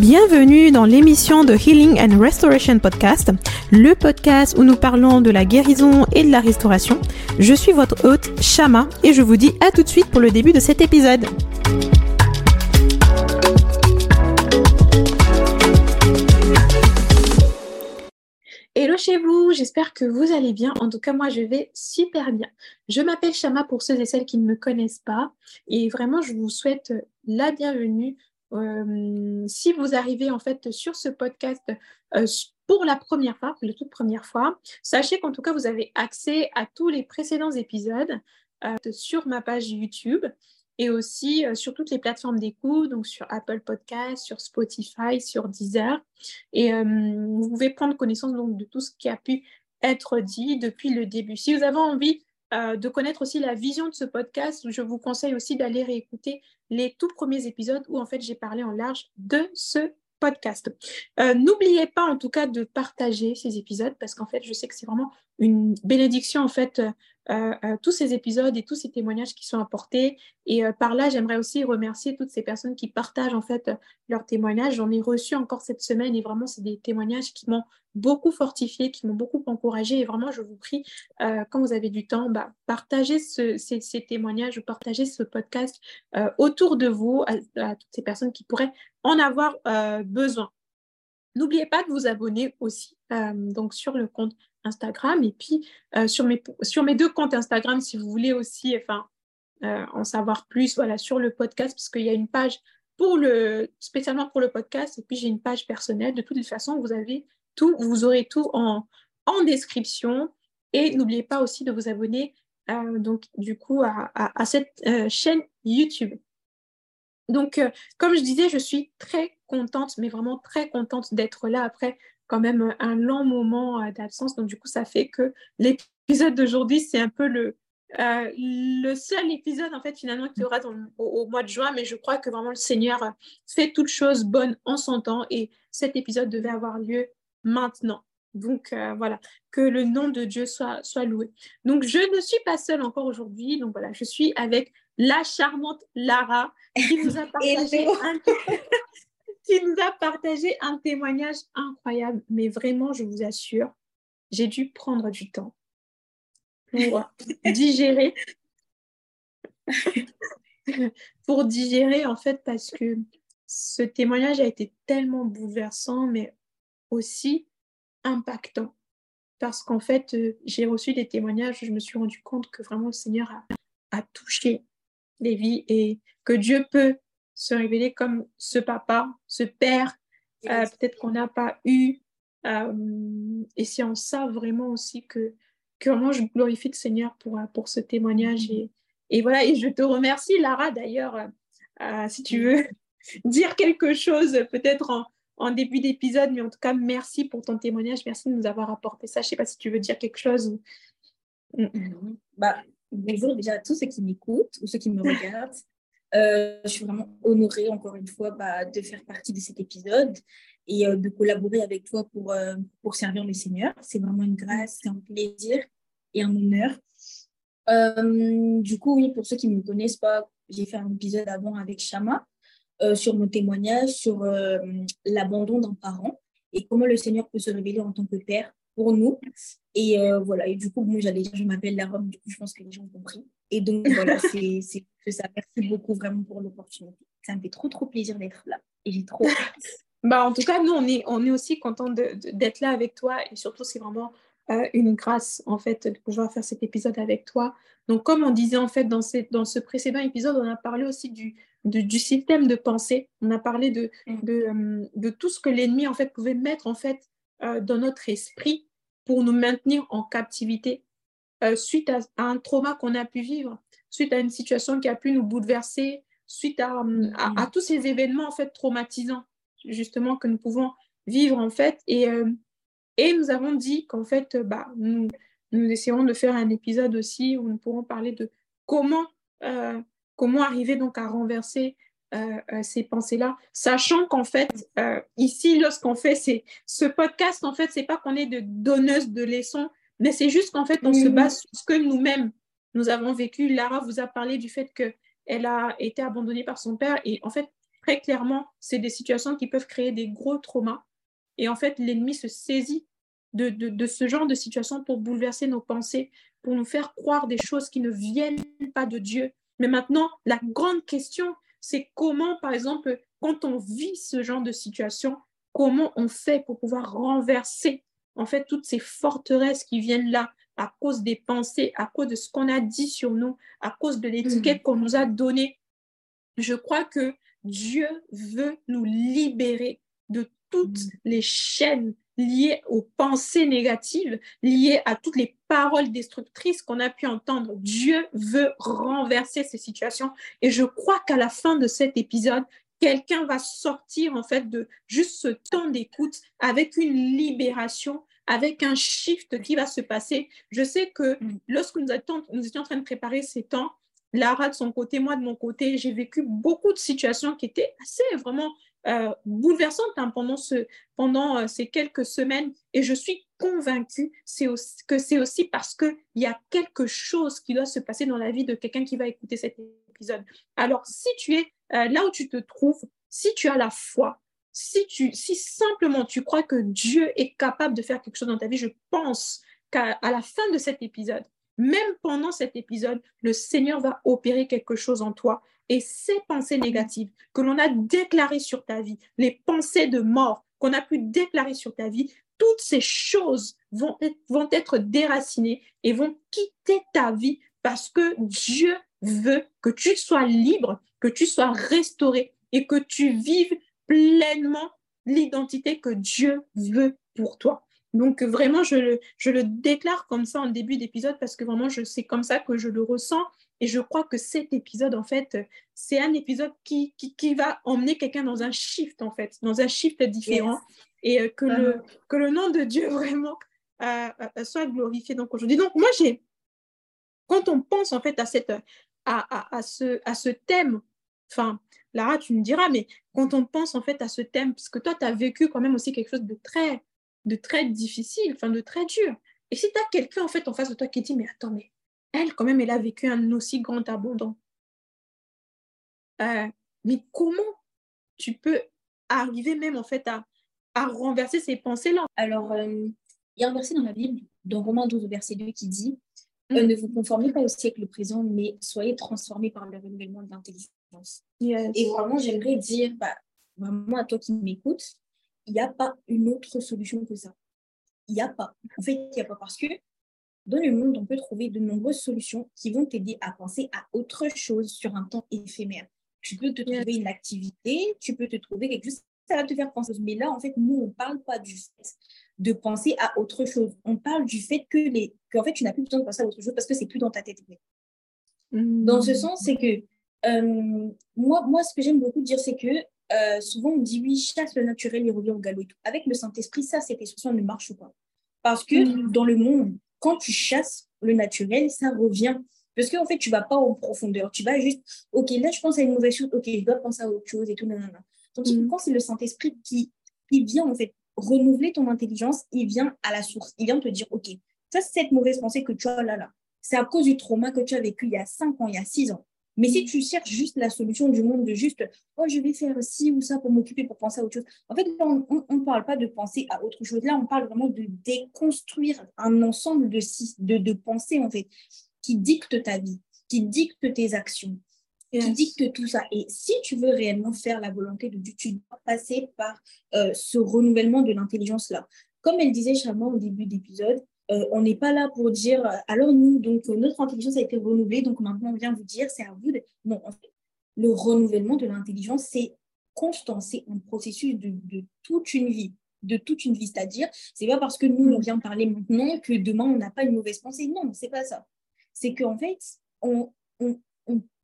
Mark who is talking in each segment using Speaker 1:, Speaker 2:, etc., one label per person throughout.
Speaker 1: Bienvenue dans l'émission de Healing and Restoration Podcast, le podcast où nous parlons de la guérison et de la restauration. Je suis votre hôte, Shama, et je vous dis à tout de suite pour le début de cet épisode. Hello chez vous, j'espère que vous allez bien. En tout cas, moi, je vais super bien. Je m'appelle Shama pour ceux et celles qui ne me connaissent pas. Et vraiment, je vous souhaite la bienvenue si vous arrivez en fait sur ce podcast pour la première fois, pour toute première fois, sachez qu'en tout cas, vous avez accès à tous les précédents épisodes sur ma page YouTube et aussi sur toutes les plateformes d'écoute, donc sur Apple Podcast, sur Spotify, sur Deezer. Et vous pouvez prendre connaissance donc, de tout ce qui a pu être dit depuis le début. Si vous avez envie de connaître aussi la vision de ce podcast. Je vous conseille aussi d'aller réécouter les tout premiers épisodes où en fait j'ai parlé en large de ce podcast. Euh, n'oubliez pas en tout cas de partager ces épisodes parce qu'en fait je sais que c'est vraiment une bénédiction en fait euh, tous ces épisodes et tous ces témoignages qui sont apportés. Et euh, par là, j'aimerais aussi remercier toutes ces personnes qui partagent en fait leurs témoignages. J'en ai reçu encore cette semaine et vraiment, c'est des témoignages qui m'ont beaucoup fortifié, qui m'ont beaucoup encouragé. Et vraiment, je vous prie, quand vous avez du temps, bah, partagez ces, ces, témoignages partagez ce podcast autour de vous à, à, toutes ces personnes qui pourraient en avoir besoin. N'oubliez pas de vous abonner aussi donc sur le compte Instagram. Et puis, euh, sur, mes, deux comptes Instagram, si vous voulez aussi euh, en savoir plus voilà, sur le podcast, parce qu'il y a une page pour le, spécialement pour le podcast, et puis j'ai une page personnelle. De toute façon, vous avez tout, vous aurez tout en, description. Et n'oubliez pas aussi de vous abonner euh, donc, du coup, à, cette chaîne YouTube. Donc, comme je disais, je suis très contente, mais vraiment très contente d'être là après quand même un long moment euh, d'absence. Donc, du coup, ça fait que l'épisode d'aujourd'hui, c'est un peu le, euh, le seul épisode, en fait, finalement, qu'il aura au, mois de juin. Mais je crois que vraiment le Seigneur fait toutes choses bonnes en son temps et cet épisode devait avoir lieu maintenant. Donc euh, voilà, que le nom de Dieu soit, soit loué. Donc je ne suis pas seule encore aujourd'hui. Donc voilà, je suis avec la charmante Lara qui nous a partagé un, qui nous a partagé un témoignage incroyable. Mais vraiment, je vous assure, j'ai dû prendre du temps pour digérer. pour digérer, en fait, parce que ce témoignage a été tellement bouleversant, mais aussi impactant. Parce qu'en fait, euh, j'ai reçu des témoignages je me suis rendu compte que vraiment le Seigneur a, a touché les vies et que Dieu peut se révéler comme ce papa, ce père, euh, peut-être qu'on n'a pas eu. Euh, et c'est en ça vraiment aussi que, que vraiment je glorifie le Seigneur pour, pour ce témoignage. Et, et voilà, et je te remercie, Lara, d'ailleurs, si tu veux dire quelque chose, peut-être en, en début d'épisode, mais en tout cas, merci pour ton témoignage, merci de nous avoir apporté ça. Je ne sais pas si tu veux dire quelque chose.
Speaker 2: Bah, bonjour déjà à tous ceux qui m'écoutent ou ceux qui me regardent. Euh, je suis vraiment honorée, encore une fois, bah, de faire partie de cet épisode et euh, de collaborer avec toi pour, euh, pour servir le Seigneur. C'est vraiment une grâce, c'est un plaisir et un honneur. du coup, oui, pour ceux qui ne me connaissent pas, j'ai fait un épisode avant avec Shama sur mon témoignage sur l'abandon d'un parent et comment le Seigneur peut se révéler en tant que père pour nous. Et voilà, et du coup, moi, j'allais dire, je m'appelle la Rome, du coup, je pense que les gens ont compris. Et donc, voilà, c'est ça. Merci beaucoup vraiment pour l'opportunité. Ça me fait trop, trop plaisir d'être là. Et j'ai trop
Speaker 1: bah, en tout cas, nous, on est, on est aussi content d'être là avec toi. Et surtout, c'est vraiment euh, une grâce, en fait, de pouvoir faire cet épisode avec toi. Donc, comme on disait, en fait, dans, dans ce précédent épisode, on a parlé aussi du, du système de pensée. On a parlé de, mm. de, euh, de, tout ce que l'ennemi, en fait, pouvait mettre, en fait, euh, dans notre esprit pour nous maintenir en captivité suite à, un trauma qu'on a pu vivre suite à une situation qui a pu nous bouleverser, suite à, à, tous ces événements en fait traumatisants justement que nous pouvons vivre en fait. Et, et nous avons dit qu'en fait, bah, nous, nous essayerons de faire un épisode aussi où nous pourrons parler de comment, euh, comment arriver donc à renverser euh, ces pensées-là, sachant qu'en fait, ici, lorsqu'on fait ces, ce podcast, en fait, c'est pas qu'on est de donneuse de leçons, mais c'est juste qu'en fait, on se base sur ce que nous-mêmes, nous avons vécu. Lara vous a parlé du fait qu'elle a été abandonnée par son père et en fait, très clairement, c'est des situations qui peuvent créer des gros traumas. Et en fait, l'ennemi se saisit de, de, ce genre de situation pour bouleverser nos pensées, pour nous faire croire des choses qui ne viennent pas de Dieu. Mais maintenant, la grande question, c'est comment, par exemple, quand on vit ce genre de situation, comment on fait pour pouvoir renverser en fait toutes ces forteresses qui viennent là à cause des pensées, à cause de ce qu'on a dit sur nous, à cause de l'étiquette mm. qu'on nous a donnée. Je crois que Dieu veut nous libérer de toutes mm. les chaînes liées aux pensées négatives, liées à toutes les paroles destructrices qu'on a pu entendre. Dieu veut renverser ces situations. Et je crois qu'à la fin de cet épisode, quelqu'un va sortir en fait de juste ce temps d'écoute avec une libération, avec un shift qui va se passer. Je sais que mm. lorsque nous nous étions en train de préparer ces temps, Lara de son côté, moi de mon côté, j'ai vécu beaucoup de situations qui étaient assez vraiment euh, bouleversantes hein, pendant euh, ces quelques semaines. Et je suis convaincue que c'est aussi parce qu'il y a quelque chose qui doit se passer dans la vie de quelqu'un qui va écouter cet épisode. Alors, si tu es euh, là où tu te trouves, si tu as la foi, si, tu, si simplement tu crois que Dieu est capable de faire quelque chose dans ta vie, je pense qu'à la fin de cet épisode, même pendant cet épisode, le Seigneur va opérer quelque chose en toi. Et ces pensées négatives que l'on a déclarées sur ta vie, les pensées de mort qu'on a pu déclarer sur ta vie, toutes ces choses vont être, vont être déracinées et vont quitter ta vie parce que Dieu veut que tu sois libre, que tu sois restauré et que tu vives pleinement l'identité que Dieu veut pour toi. Donc vraiment, je le, je le déclare comme ça en début d'épisode parce que vraiment, je c'est comme ça que je le ressens. Et je crois que cet épisode, en fait, c'est un épisode qui, qui, va emmener quelqu'un dans un shift, en fait, dans un shift différent. Et euh, que, le, uh-huh. que le nom de Dieu vraiment euh, euh, soit glorifié donc aujourd'hui. Donc moi, j'ai, quand on pense en fait à, cette, à, à, ce, à ce thème, enfin, Lara, tu me diras, mais quand on pense en fait à ce thème, parce que toi, tu as vécu quand même aussi quelque chose de très de très difficile, enfin de très dur. Et si tu as quelqu'un en fait en face de toi qui dit, mais attends, mais elle quand même, elle a vécu un aussi grand abondant. Euh, mais comment tu peux arriver même en fait à, à renverser ces pensées-là?
Speaker 2: Alors, euh, il y a un verset dans la Bible, dans Romains 12, verset 2, qui dit euh, mm. Ne vous conformez pas au siècle présent, mais soyez transformés par le renouvellement de l'intelligence. Et vraiment, j'aimerais dire, bah, vraiment à toi qui m'écoutes, il n'y a pas une autre solution que ça. Il n'y a pas. En fait, il n'y a pas parce que dans le monde, on peut trouver de nombreuses solutions qui vont t'aider à penser à autre chose sur un temps éphémère. Tu peux te trouver une activité, tu peux te trouver quelque chose, ça va te faire penser. Mais là, en fait, nous, on ne parle pas du fait de penser à autre chose. On parle du fait que, les, en fait, tu n'as plus besoin de penser à autre chose parce que c'est plus dans ta tête. Dans ce mmh. sens, c'est que euh, moi, moi, ce que j'aime beaucoup dire, c'est que euh, souvent on dit oui, chasse le naturel, il revient au galop. Avec le Saint-Esprit, ça, cette expression ne marche pas? Parce que mm. dans le monde, quand tu chasses le naturel, ça revient. Parce qu'en fait, tu ne vas pas en profondeur. Tu vas juste, OK, là, je pense à une mauvaise chose, OK, je dois penser à autre chose et tout. Donc, mm. quand c'est le Saint-Esprit qui, qui vient, en fait, renouveler ton intelligence, il vient à la source. Il vient te dire, OK, ça, c'est cette mauvaise pensée que tu as là, là. C'est à cause du trauma que tu as vécu il y a 5 ans, il y a 6 ans. Mais si tu cherches juste la solution du monde, de juste, oh, je vais faire ci ou ça pour m'occuper, pour penser à autre chose. En fait, on ne parle pas de penser à autre chose. Là, on parle vraiment de déconstruire un ensemble de, de, de pensées, en fait, qui dictent ta vie, qui dictent tes actions, qui dictent tout ça. Et si tu veux réellement faire la volonté de Dieu, tu dois passer par euh, ce renouvellement de l'intelligence-là. Comme elle disait Charmant au début d'épisode, euh, on n'est pas là pour dire, euh, alors nous, donc euh, notre intelligence a été renouvelée, donc maintenant on vient vous dire, c'est à vous de... Non, en fait, le renouvellement de l'intelligence, c'est constant, c'est un processus de, toute une vie, de toute une vie. C'est-à-dire, c'est pas parce que nous, on vient parler maintenant que demain, on n'a pas une mauvaise pensée. Non, c'est pas ça. C'est qu'en fait, on, on,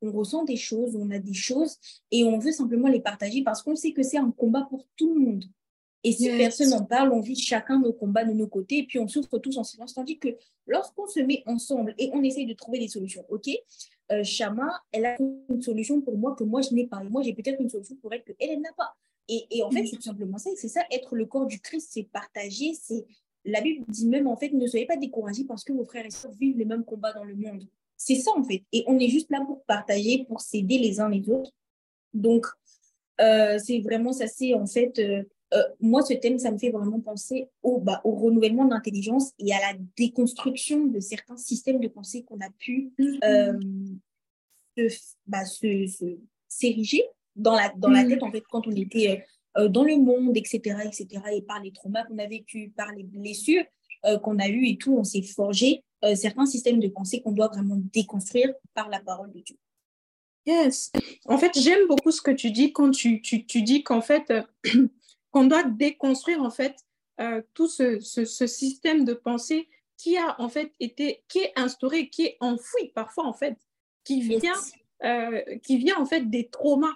Speaker 2: ressent des choses, on a des choses, et on veut simplement les partager parce qu'on sait que c'est un combat pour tout le monde. Et si personne n'en parle, on vit chacun nos combats de nos côtés et puis on souffre tous en silence. Tandis que lorsqu'on se met ensemble et on essaye de trouver des solutions, ok, euh, Shama, elle a une solution pour moi que moi je n'ai pas. Et moi j'ai peut-être une solution pour elle que elle, n'a pas. Et, et, en fait, c'est tout simplement ça. C'est ça, être le corps du Christ, c'est partager. C'est La Bible dit même, en fait, ne soyez pas découragés parce que vos frères et sœurs vivent les mêmes combats dans le monde. C'est ça, en fait. Et on est juste là pour partager, pour s'aider les uns les autres. Donc, Euh, c'est vraiment ça, c'est en fait, euh, euh, moi, ce thème, ça me fait vraiment penser au, bah, au renouvellement de l'intelligence et à la déconstruction de certains systèmes de pensée qu'on a pu mm-hmm. bah, s'ériger dans la, dans la mm-hmm. tête, en fait, quand on était dans le monde, etc., etc., et par les traumas qu'on a vécu, par les blessures qu'on a eues et tout, on s'est forgé certains systèmes de pensée qu'on doit vraiment déconstruire par la parole de Dieu.
Speaker 1: Yes. En fait, j'aime beaucoup ce que tu dis quand tu, tu, tu dis qu'en fait, euh, qu'on doit déconstruire en fait euh, tout ce, ce, système de pensée qui a en fait été, qui est instauré, qui est enfoui parfois en fait, qui vient, euh, qui vient en fait des traumas,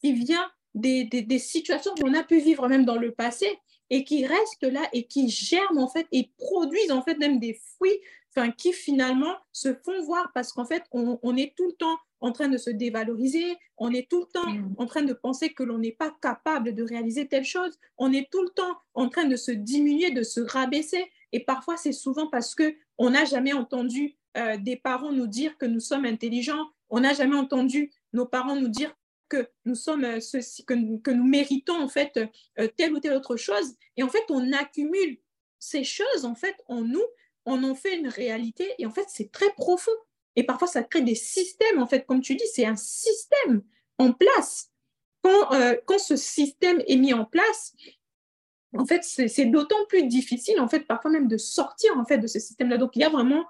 Speaker 1: qui vient des, des, des situations qu'on a pu vivre même dans le passé et qui restent là et qui germent en fait et produisent en fait même des fruits enfin, qui finalement se font voir parce qu'en fait on, on est tout le temps en train de se dévaloriser, on est tout le temps mm. en train de penser que l'on n'est pas capable de réaliser telle chose, on est tout le temps en train de se diminuer, de se rabaisser. Et parfois, c'est souvent parce que on n'a jamais entendu euh, des parents nous dire que nous sommes intelligents, on n'a jamais entendu nos parents nous dire que nous sommes euh, ceci, que, que, nous méritons en fait euh, telle ou telle autre chose. Et en fait, on accumule ces choses en fait en nous, on en fait une réalité et en fait, c'est très profond. Et parfois, ça crée des systèmes, en fait, comme tu dis, c'est un système en place. Quand, euh, quand ce système est mis en place, en fait, c'est d'autant plus difficile, en fait, parfois même de sortir, en fait, de ce système-là. Donc, il y a vraiment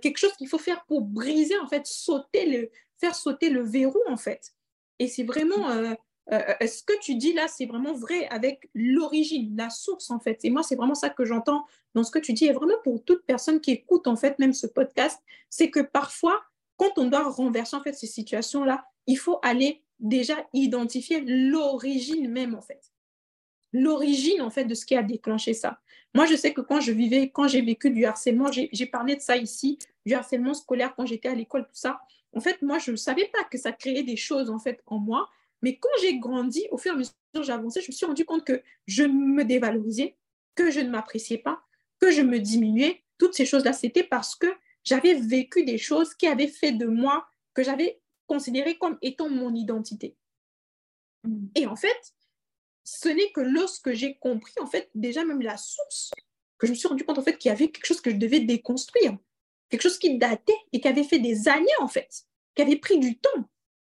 Speaker 1: quelque chose qu'il faut faire pour briser, en fait, sauter le, faire sauter le verrou, en fait. Et c'est vraiment, euh, euh, euh, ce que tu dis là, c'est vraiment vrai avec l'origine, la source en fait? Et moi, c'est vraiment ça que j'entends dans ce que tu dis. Et vraiment pour toute personne qui écoute en fait même ce podcast, c'est que parfois, quand on doit renverser en fait ces situations-là, il faut aller déjà identifier l'origine même en fait. L'origine en fait de ce qui a déclenché ça. Moi, je sais que quand je vivais, quand j'ai vécu du harcèlement, j'ai parlé de ça ici, du harcèlement scolaire quand j'étais à l'école, tout ça. En fait, moi, je ne savais pas que ça créait des choses en fait en moi mais quand j'ai grandi, au fur et à mesure que j'ai avancé, je me suis rendu compte que je me dévalorisais, que je ne m'appréciais pas, que je me diminuais. Toutes ces choses-là, c'était parce que j'avais vécu des choses qui avaient fait de moi, que j'avais considéré comme étant mon identité. Mm. Et en fait, ce n'est que lorsque j'ai compris, en fait, déjà même la source, que je me suis rendu compte, en fait, qu'il y avait quelque chose que je devais déconstruire, quelque chose qui datait et qui avait fait des années, en fait, qui avait pris du temps.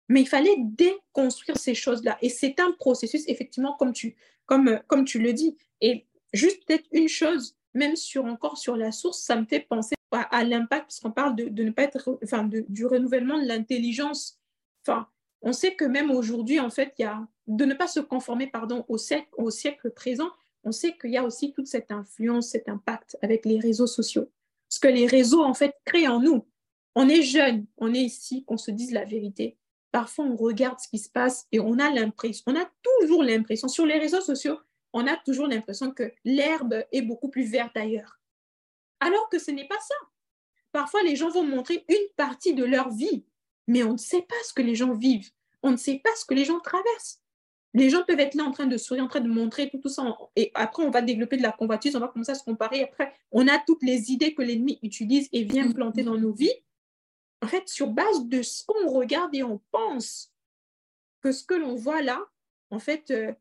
Speaker 1: Mais il fallait déconstruire ces choses-là. Et c'est un processus, effectivement, comme tu, comme, comme tu le dis. Et juste peut-être une chose, même sur encore sur la source, ça me fait penser à, l'impact, parce qu'on parle de, de, ne pas être, enfin, de, du renouvellement de l'intelligence. Enfin, on sait que même aujourd'hui, en fait, il y a de ne pas se conformer, pardon, au siècle, au siècle présent. On sait qu'il y a aussi toute cette influence, cet impact avec les réseaux sociaux. Ce que les réseaux, en fait, créent en nous. On est jeune, on est ici, qu'on se dise la vérité parfois on regarde ce qui se passe et on a l'impression, on a toujours l'impression, sur les réseaux sociaux, on a toujours l'impression que l'herbe est beaucoup plus verte ailleurs. Alors que ce n'est pas ça. Parfois, les gens vont montrer une partie de leur vie, mais on ne sait pas ce que les gens vivent. On ne sait pas ce que les gens traversent. Les gens peuvent être là en train de sourire, en train de montrer tout, tout ça. Et après, on va développer de la convoitise, on va commencer à se comparer. Après, on a toutes les idées que l'ennemi utilise et vient planter dans nos vies en fait, sur base de ce qu'on regarde et on pense que ce que l'on voit là, en fait, euh,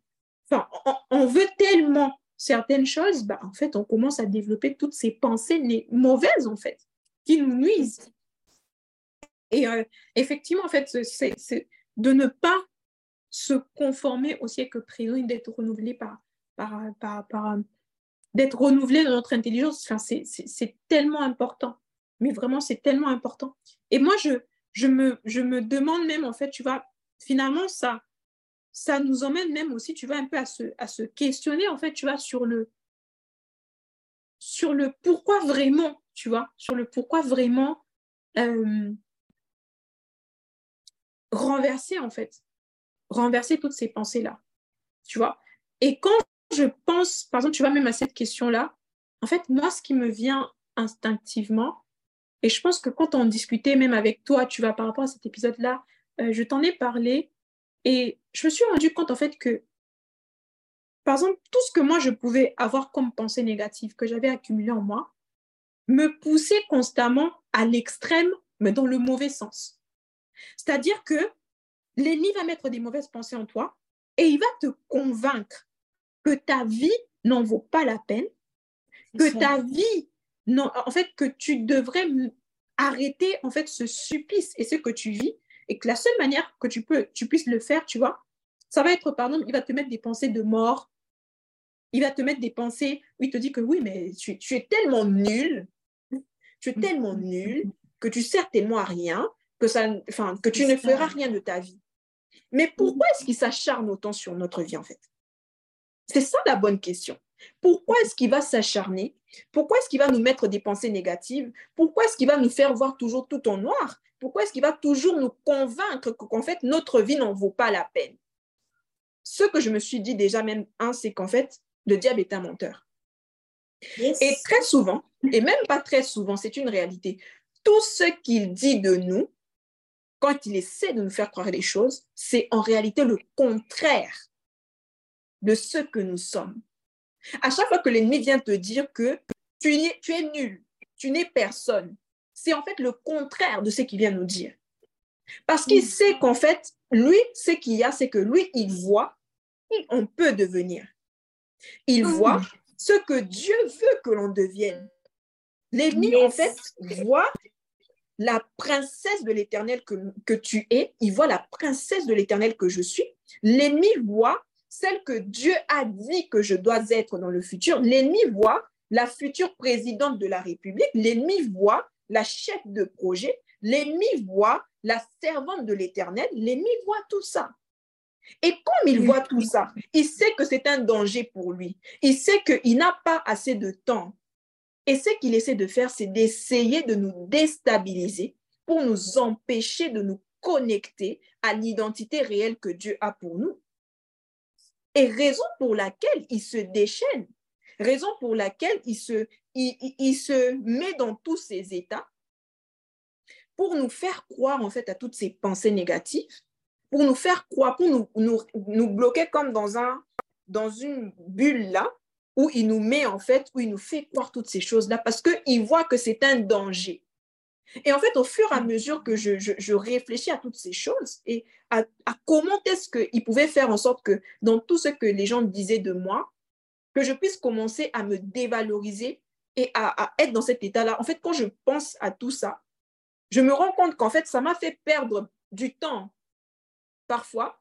Speaker 1: on, veut tellement certaines choses, bah, en fait, on commence à développer toutes ces pensées mauvaises, en fait, qui nous nuisent. Et euh, effectivement, en fait, c'est de ne pas se conformer au siècle présent d'être renouvelé par, par, par, par d'être renouvelé dans notre intelligence. Enfin, c'est tellement important. Mais vraiment, c'est tellement important. Et moi, je, je, me, je me demande même, en fait, tu vois, finalement, ça, ça nous emmène même aussi, tu vois, un peu à se, à se questionner, en fait, tu vois, sur le, sur le pourquoi vraiment, tu vois, sur le pourquoi vraiment euh, renverser, en fait, renverser toutes ces pensées-là, tu vois. Et quand je pense, par exemple, tu vois, même à cette question-là, en fait, moi, ce qui me vient instinctivement, et je pense que quand on discutait, même avec toi, tu vas par rapport à cet épisode-là, euh, je t'en ai parlé et je me suis rendu compte en fait que, par exemple, tout ce que moi je pouvais avoir comme pensée négative que j'avais accumulé en moi, me poussait constamment à l'extrême, mais dans le mauvais sens. C'est-à-dire que l'ennemi va mettre des mauvaises pensées en toi et il va te convaincre que ta vie n'en vaut pas la peine, que ta vie, non, en fait, que tu devrais arrêter en fait ce supplice et ce que tu vis et que la seule manière que tu peux, tu puisses le faire, tu vois, ça va être, pardon, il va te mettre des pensées de mort, il va te mettre des pensées où il te dit que oui, mais tu, tu es tellement nul, tu es tellement nul que tu sers tellement à rien, que, ça, enfin, que tu ne feras rien de ta vie. Mais pourquoi est-ce qu'il s'acharne autant sur notre vie, en fait? C'est ça la bonne question. Pourquoi est-ce qu'il va s'acharner? Pourquoi est-ce qu'il va nous mettre des pensées négatives? Pourquoi est-ce qu'il va nous faire voir toujours tout en noir? Pourquoi est-ce qu'il va toujours nous convaincre qu'en fait, notre vie n'en vaut pas la peine? Ce que je me suis dit déjà même, un, c'est qu'en fait, le diable est un menteur. Et très souvent, et même pas très souvent, c'est une réalité, tout ce qu'il dit de nous, quand il essaie de nous faire croire les choses, c'est en réalité le contraire de ce que nous sommes. À chaque fois que l'ennemi vient te dire que tu es, tu es nul, tu n'es personne, c'est en fait le contraire de ce qu'il vient nous dire. Parce qu'il mm. sait qu'en fait, lui, ce qu'il y a, c'est que lui, il voit qui on peut devenir. Il mm. voit ce que Dieu veut que l'on devienne. L'ennemi, en fait, voit la princesse de l'éternel que, que tu es, il voit la princesse de l'éternel que je suis. L'ennemi voit celle que Dieu a dit que je dois être dans le futur. L'ennemi voit la future présidente de la République. L'ennemi voit la chef de projet. L'ennemi voit la servante de l'éternel. L'ennemi voit tout ça. Et comme il voit tout ça, il sait que c'est un danger pour lui. Il sait qu'il n'a pas assez de temps. Et ce qu'il essaie de faire, c'est d'essayer de nous déstabiliser pour nous empêcher de nous connecter à l'identité réelle que Dieu a pour nous. Et raison pour laquelle il se déchaîne, raison pour laquelle il se, met dans tous ces états pour nous faire croire en fait à toutes ces pensées négatives, pour nous faire croire, pour nous bloquer comme dans, un, dans une bulle là, où il nous met en fait, où il nous fait croire toutes ces choses-là, parce qu'il voit que c'est un danger. Et en fait, au fur et à mesure que je, je, réfléchis à toutes ces choses et à, comment est-ce qu'il pouvait faire en sorte que dans tout ce que les gens disaient de moi, que je puisse commencer à me dévaloriser et à, à être dans cet état-là. En fait, quand je pense à tout ça, je me rends compte qu'en fait, ça m'a fait perdre du temps parfois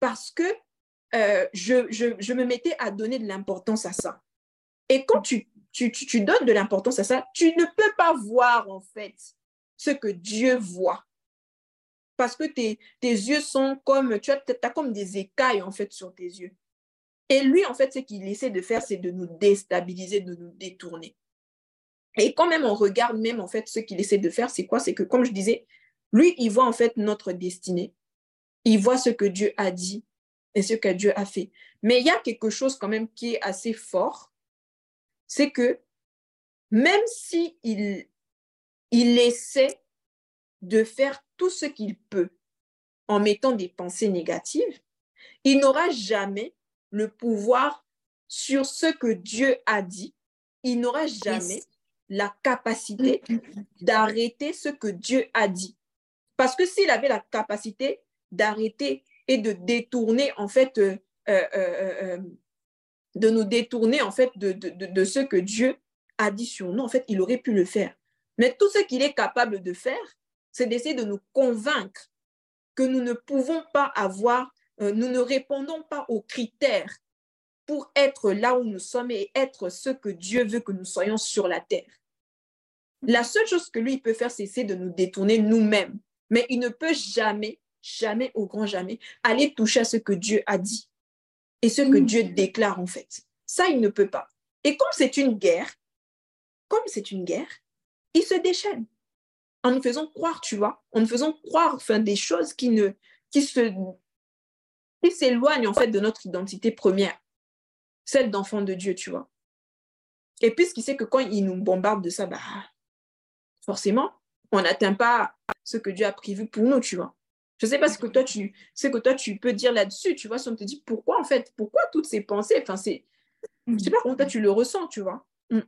Speaker 1: parce que euh, je, je, je, me mettais à donner de l'importance à ça. Et quand tu tu, donnes de l'importance à ça, tu ne peux pas voir en fait ce que Dieu voit. Parce que tes, yeux sont comme, tu as, as comme des écailles en fait sur tes yeux. Et lui, en fait, ce qu'il essaie de faire, c'est de nous déstabiliser, de nous détourner. Et quand même on regarde même en fait ce qu'il essaie de faire, c'est quoi? C'est que comme je disais, lui, il voit en fait notre destinée. Il voit ce que Dieu a dit et ce que Dieu a fait. Mais il y a quelque chose quand même qui est assez fort, c'est que même si il, il essaie de faire tout ce qu'il peut en mettant des pensées négatives, il n'aura jamais le pouvoir sur ce que Dieu a dit. Il n'aura jamais la capacité d'arrêter ce que Dieu a dit. Parce que s'il avait la capacité d'arrêter et de détourner, en fait, euh, euh, euh, de nous détourner en fait de, ce que Dieu a dit sur nous. En fait, il aurait pu le faire. Mais tout ce qu'il est capable de faire, c'est d'essayer de nous convaincre que nous ne pouvons pas avoir, euh, nous ne répondons pas aux critères pour être là où nous sommes et être ce que Dieu veut que nous soyons sur la terre. La seule chose que lui peut faire, c'est de nous détourner nous-mêmes. Mais il ne peut jamais, jamais, au grand jamais, aller toucher à ce que Dieu a dit et ce que mm. Dieu déclare en fait. Ça, il ne peut pas. Et comme c'est une guerre, comme c'est une guerre, il se déchaîne en nous faisant croire, tu vois, en nous faisant croire enfin, des choses qui ne qui se qui s'éloignent en fait de notre identité première, celle d'enfant de Dieu, tu vois. Et puisqu'il sait que quand il nous bombarde de ça, bah, forcément, on n'atteint pas ce que Dieu a prévu pour nous, tu vois. Je ne sais pas ce que toi tu, que toi tu peux dire là-dessus, tu vois, si on te dit pourquoi en fait, pourquoi toutes ces pensées, enfin c'est, je sais pas comment toi tu le ressens, tu vois.
Speaker 2: Mm.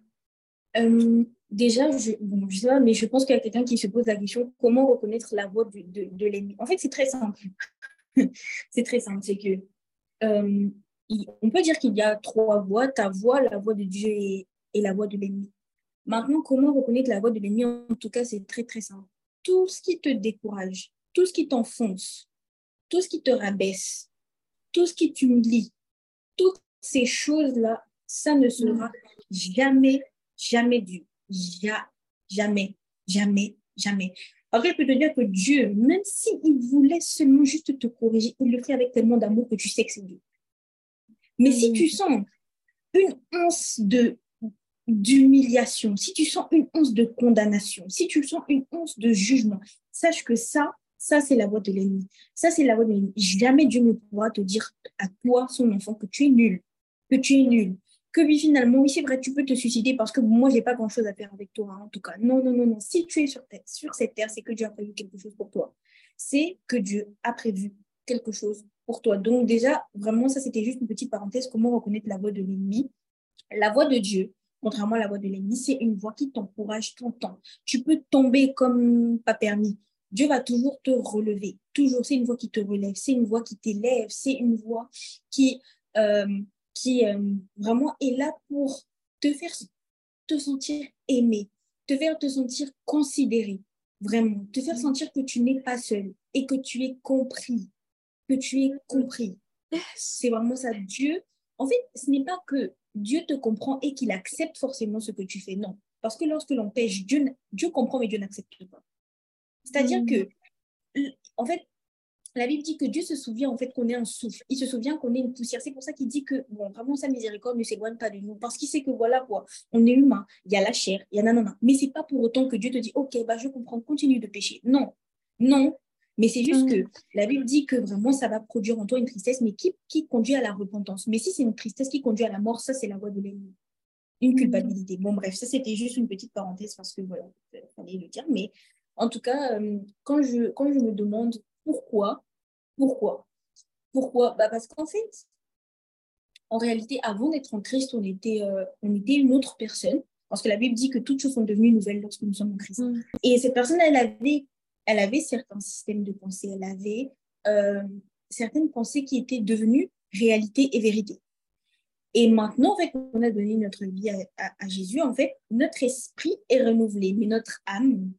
Speaker 2: Euh, déjà, je, bon, je sais pas, mais je pense qu'il y a quelqu'un qui se pose la question comment reconnaître la voix de, de, l'ennemi? En fait, c'est très simple. c'est très simple. C'est que euh, on peut dire qu'il y a trois voix ta voix, la voix de Dieu et, et la voix de l'ennemi. Maintenant, comment reconnaître la voix de l'ennemi? En tout cas, c'est très, très simple. Tout ce qui te décourage, tout ce qui t'enfonce, tout ce qui te rabaisse, tout ce qui t'humilie, toutes ces choses-là, ça ne sera jamais, jamais Dieu. jamais, jamais, jamais. Après, je peux te dire que Dieu, même s'il voulait seulement juste te corriger, il le fait avec tellement d'amour que tu sais que c'est Dieu. Mais si tu sens une once de d'humiliation, si tu sens une once de condamnation, si tu sens une once de jugement, sache que ça, ça c'est la voix de l'ennemi. Ça c'est la voix de l'ennemi. Jamais Dieu ne pourra te dire à toi, son enfant, que tu es nul, que tu es nul, que oui, finalement, oui, c'est vrai, tu peux te suicider parce que moi, j'ai pas grand-chose à faire avec toi, hein, en tout cas. Non, non, non, non. Si tu es sur, cette terre, c'est que Dieu a prévu quelque chose pour toi. C'est que Dieu a prévu quelque chose pour toi. Donc déjà, vraiment, ça, c'était juste une petite parenthèse, comment reconnaître la voix de l'ennemi. La voix de Dieu, contrairement à la voix de l'ennemi, c'est une voix qui t'encourage temps. Tu peux tomber comme pas permis. Dieu va toujours te relever. Toujours, c'est une voix qui te relève, c'est une voix qui t'élève, c'est une voix qui... Euh, qui euh, vraiment est là pour te faire te sentir aimé, te faire te sentir considéré, vraiment, te faire sentir que tu n'es pas seul et que tu es compris, que tu es compris. C'est vraiment ça. Dieu, en fait, ce n'est pas que Dieu te comprend et qu'il accepte forcément ce que tu fais, non. Parce que lorsque l'on pêche, Dieu, Dieu comprend, mais Dieu n'accepte pas. C'est-à-dire mm. que, en fait, la Bible dit que Dieu se souvient en fait qu'on est un souffle. Il se souvient qu'on est une poussière. C'est pour ça qu'il dit que bon, vraiment sa miséricorde ne s'éloigne pas de nous. Parce qu'il sait que voilà quoi, on est humain, il y a la chair, il y a nanana. Mais c'est pas pour autant que Dieu te dit ok, bah je comprends, continue de pécher. Non, non. Mais c'est juste mm. que la Bible dit que vraiment ça va produire en toi une tristesse, mais qui, qui conduit à la repentance. Mais si c'est une tristesse qui conduit à la mort, ça c'est la voie de l'ennemi. Une mm. culpabilité. Bon, bref, ça c'était juste une petite parenthèse parce que voilà, il fallait le dire. Mais en tout cas, euh, quand, je, quand je me demande pourquoi. Pourquoi Pourquoi bah Parce qu'en fait, en réalité, avant d'être en Christ, on était, euh, on était une autre personne. Parce que la Bible dit que toutes choses sont devenues nouvelles lorsque nous sommes en Christ. Mm. Et cette personne, elle avait, elle avait certains systèmes de pensée. Elle avait euh, certaines pensées qui étaient devenues réalité et vérité. Et maintenant, en fait, on a donné notre vie à, à Jésus, en fait, notre esprit est renouvelé, mais notre âme,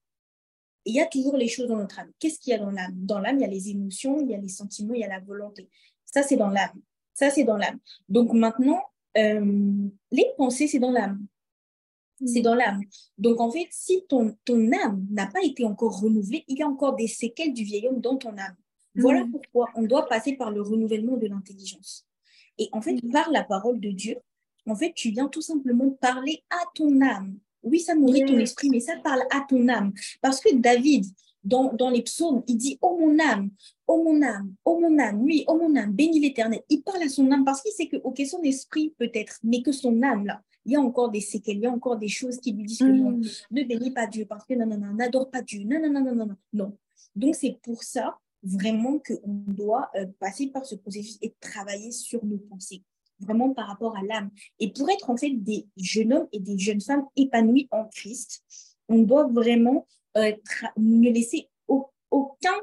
Speaker 2: il y a toujours les choses dans notre âme. Qu'est-ce qu'il y a dans l'âme? Dans l'âme, il y a les émotions, il y a les sentiments, il y a la volonté. Ça, c'est dans l'âme. Ça, c'est dans l'âme. Donc maintenant, euh, les pensées, c'est dans l'âme. C'est dans l'âme. Donc en fait, si ton, ton âme n'a pas été encore renouvelée, il y a encore des séquelles du vieil homme dans ton âme. Voilà mm. pourquoi on doit passer par le renouvellement de l'intelligence. Et en fait, mm. par la parole de Dieu, en fait, tu viens tout simplement parler à ton âme. Oui, ça nourrit ton esprit, mais ça parle à ton âme. Parce que David, dans, dans les psaumes, il dit Oh mon âme, oh mon âme, oh mon âme, oui, oh mon âme, bénis l'éternel. Il parle à son âme parce qu'il sait que, ok, son esprit peut-être, mais que son âme, là, il y a encore des séquelles, il y a encore des choses qui lui disent que non, mm. ne bénis pas Dieu parce que non, non, non, n'adore pas Dieu, non, non, non, non, non, non. Donc, c'est pour ça vraiment qu'on doit euh, passer par ce processus et travailler sur nos pensées vraiment par rapport à l'âme. Et pour être en fait des jeunes hommes et des jeunes femmes épanouis en Christ, on doit vraiment euh, ne laisser aucun,